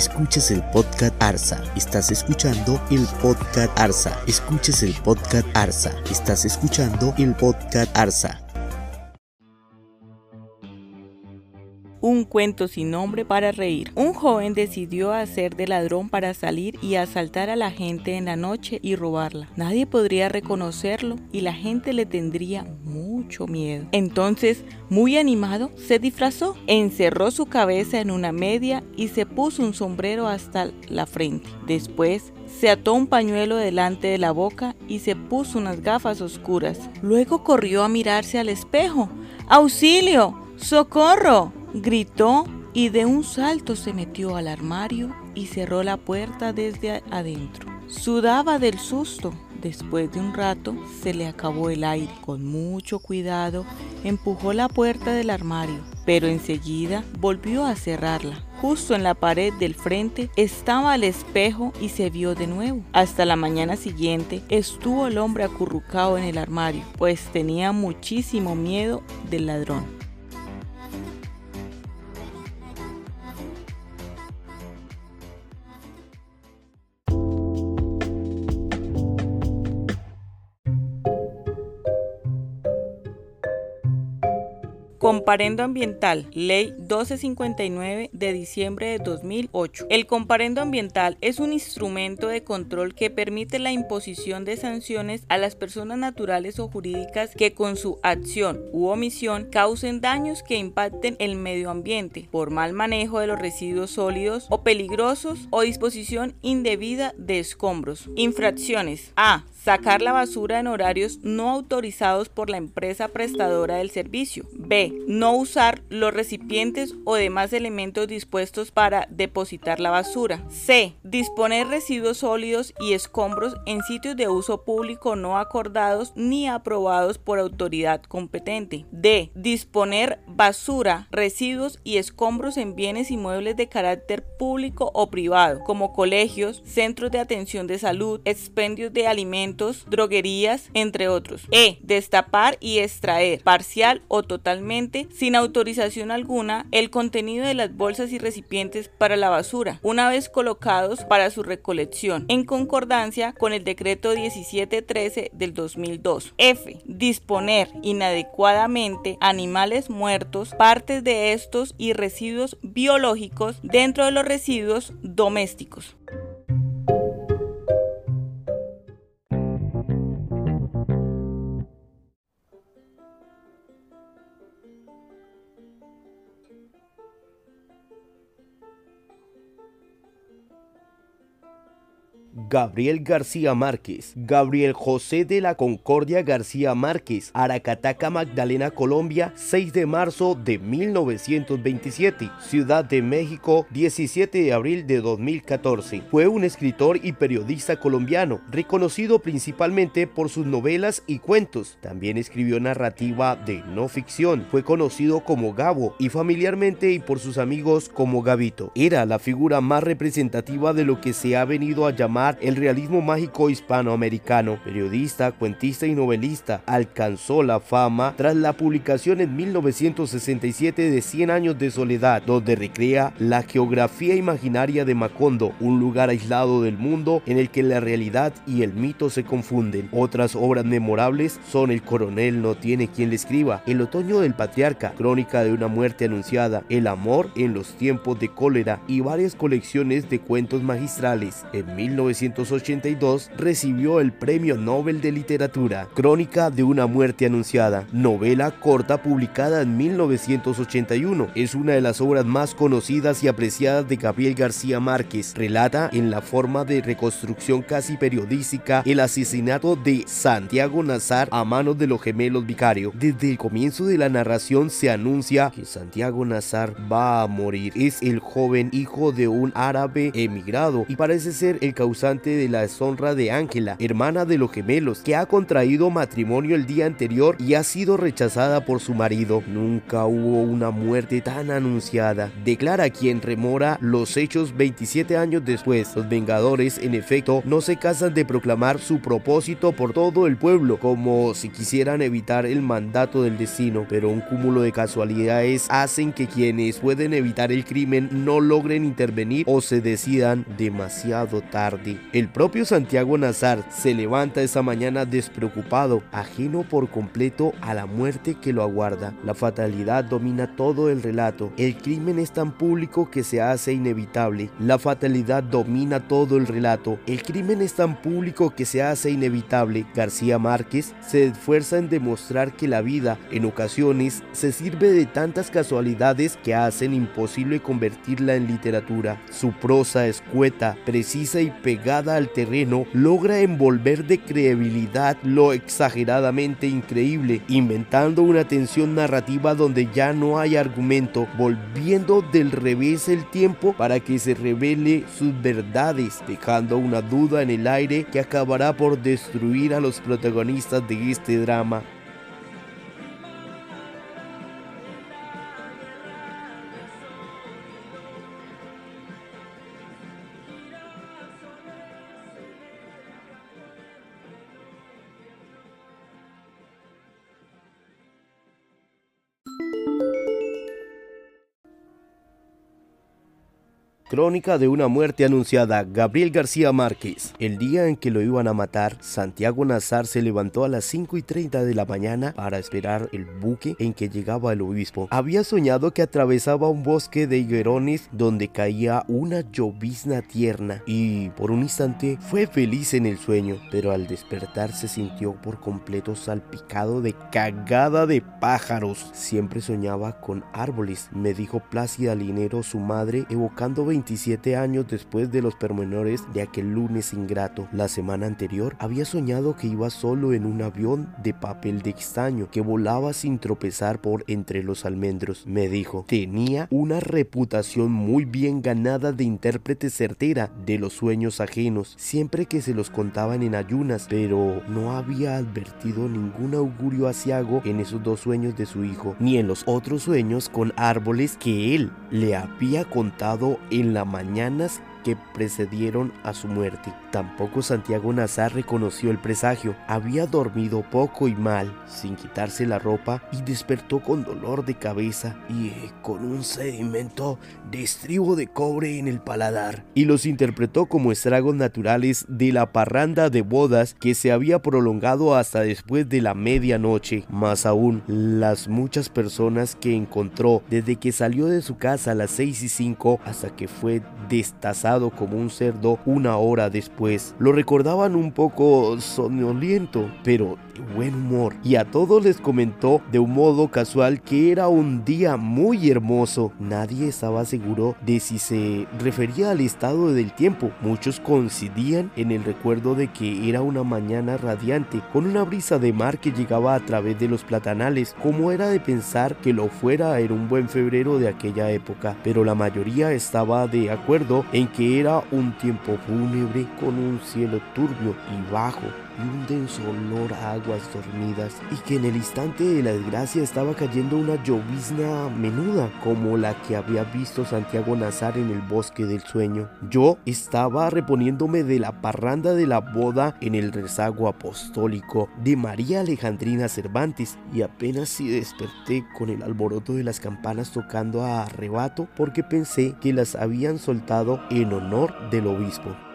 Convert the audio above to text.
Escuches el podcast Arsa. Estás escuchando el podcast Arsa. Escuches el podcast Arsa. Estás escuchando el podcast Arsa. Un cuento sin nombre para reír. Un joven decidió hacer de ladrón para salir y asaltar a la gente en la noche y robarla. Nadie podría reconocerlo y la gente le tendría mucho miedo. Entonces, muy animado, se disfrazó, encerró su cabeza en una media y se puso un sombrero hasta la frente. Después, se ató un pañuelo delante de la boca y se puso unas gafas oscuras. Luego corrió a mirarse al espejo. ¡Auxilio! ¡Socorro! Gritó y de un salto se metió al armario y cerró la puerta desde adentro. Sudaba del susto. Después de un rato se le acabó el aire. Con mucho cuidado empujó la puerta del armario, pero enseguida volvió a cerrarla. Justo en la pared del frente estaba el espejo y se vio de nuevo. Hasta la mañana siguiente estuvo el hombre acurrucado en el armario, pues tenía muchísimo miedo del ladrón. Comparendo ambiental, Ley 1259 de diciembre de 2008. El comparendo ambiental es un instrumento de control que permite la imposición de sanciones a las personas naturales o jurídicas que con su acción u omisión causen daños que impacten el medio ambiente por mal manejo de los residuos sólidos o peligrosos o disposición indebida de escombros. Infracciones. A. Sacar la basura en horarios no autorizados por la empresa prestadora del servicio. B. No usar los recipientes o demás elementos dispuestos para depositar la basura. C. Disponer residuos sólidos y escombros en sitios de uso público no acordados ni aprobados por autoridad competente. D. Disponer basura, residuos y escombros en bienes y muebles de carácter público o privado, como colegios, centros de atención de salud, expendios de alimentos, droguerías, entre otros. E. Destapar y extraer, parcial o totalmente, sin autorización alguna, el contenido de las bolsas y recipientes para la basura, una vez colocados para su recolección, en concordancia con el decreto 1713 del 2002. F. Disponer inadecuadamente animales muertos, partes de estos y residuos biológicos dentro de los residuos domésticos. Gabriel García Márquez, Gabriel José de la Concordia García Márquez, Aracataca, Magdalena, Colombia, 6 de marzo de 1927, Ciudad de México, 17 de abril de 2014. Fue un escritor y periodista colombiano, reconocido principalmente por sus novelas y cuentos. También escribió narrativa de no ficción. Fue conocido como Gabo y familiarmente y por sus amigos como Gabito. Era la figura más representativa de lo que se ha venido a llamar el realismo mágico hispanoamericano. Periodista, cuentista y novelista, alcanzó la fama tras la publicación en 1967 de 100 años de soledad, donde recrea la geografía imaginaria de Macondo, un lugar aislado del mundo en el que la realidad y el mito se confunden. Otras obras memorables son El coronel no tiene quien le escriba, El otoño del patriarca, Crónica de una muerte anunciada, El amor en los tiempos de cólera y varias colecciones de cuentos magistrales. En 19 1982 recibió el Premio Nobel de Literatura, Crónica de una muerte anunciada, novela corta publicada en 1981. Es una de las obras más conocidas y apreciadas de Gabriel García Márquez. Relata en la forma de reconstrucción casi periodística el asesinato de Santiago Nazar a manos de los gemelos Vicario. Desde el comienzo de la narración se anuncia que Santiago Nazar va a morir. Es el joven hijo de un árabe emigrado y parece ser el causante de la deshonra de Ángela, hermana de los gemelos, que ha contraído matrimonio el día anterior y ha sido rechazada por su marido. Nunca hubo una muerte tan anunciada. Declara quien remora los hechos 27 años después. Los Vengadores, en efecto, no se casan de proclamar su propósito por todo el pueblo, como si quisieran evitar el mandato del destino, pero un cúmulo de casualidades hacen que quienes pueden evitar el crimen no logren intervenir o se decidan demasiado tarde. El propio Santiago Nazar se levanta esa mañana despreocupado, ajeno por completo a la muerte que lo aguarda. La fatalidad domina todo el relato. El crimen es tan público que se hace inevitable. La fatalidad domina todo el relato. El crimen es tan público que se hace inevitable. García Márquez se esfuerza en demostrar que la vida en ocasiones se sirve de tantas casualidades que hacen imposible convertirla en literatura. Su prosa escueta, precisa y pegada al terreno logra envolver de credibilidad lo exageradamente increíble, inventando una tensión narrativa donde ya no hay argumento, volviendo del revés el tiempo para que se revele sus verdades, dejando una duda en el aire que acabará por destruir a los protagonistas de este drama. Crónica de una muerte anunciada, Gabriel García Márquez. El día en que lo iban a matar, Santiago Nazar se levantó a las 5 y 30 de la mañana para esperar el buque en que llegaba el obispo. Había soñado que atravesaba un bosque de higuerones donde caía una llovizna tierna y por un instante fue feliz en el sueño, pero al despertar se sintió por completo salpicado de cagada de pájaros. Siempre soñaba con árboles, me dijo Plácida Linero su madre, evocando 27 años después de los pormenores de aquel lunes ingrato. La semana anterior había soñado que iba solo en un avión de papel de extraño que volaba sin tropezar por entre los almendros. Me dijo, tenía una reputación muy bien ganada de intérprete certera de los sueños ajenos, siempre que se los contaban en ayunas, pero no había advertido ningún augurio asiago en esos dos sueños de su hijo, ni en los otros sueños con árboles que él le había contado en las mañanas que precedieron a su muerte. Tampoco Santiago Nazar reconoció el presagio. Había dormido poco y mal, sin quitarse la ropa, y despertó con dolor de cabeza y eh, con un sedimento de estribo de cobre en el paladar. Y los interpretó como estragos naturales de la parranda de bodas que se había prolongado hasta después de la medianoche. Más aún, las muchas personas que encontró desde que salió de su casa a las 6 y 5 hasta que fue destazado como un cerdo una hora después. Lo recordaban un poco sonoliento, pero buen humor y a todos les comentó de un modo casual que era un día muy hermoso. Nadie estaba seguro de si se refería al estado del tiempo. Muchos coincidían en el recuerdo de que era una mañana radiante con una brisa de mar que llegaba a través de los platanales, como era de pensar que lo fuera en un buen febrero de aquella época, pero la mayoría estaba de acuerdo en era un tiempo fúnebre con un cielo turbio y bajo y un denso olor a aguas dormidas y que en el instante de la desgracia estaba cayendo una llovizna menuda como la que había visto Santiago Nazar en el bosque del sueño. Yo estaba reponiéndome de la parranda de la boda en el rezago apostólico de María Alejandrina Cervantes y apenas si desperté con el alboroto de las campanas tocando a arrebato porque pensé que las habían soltado en honor del obispo.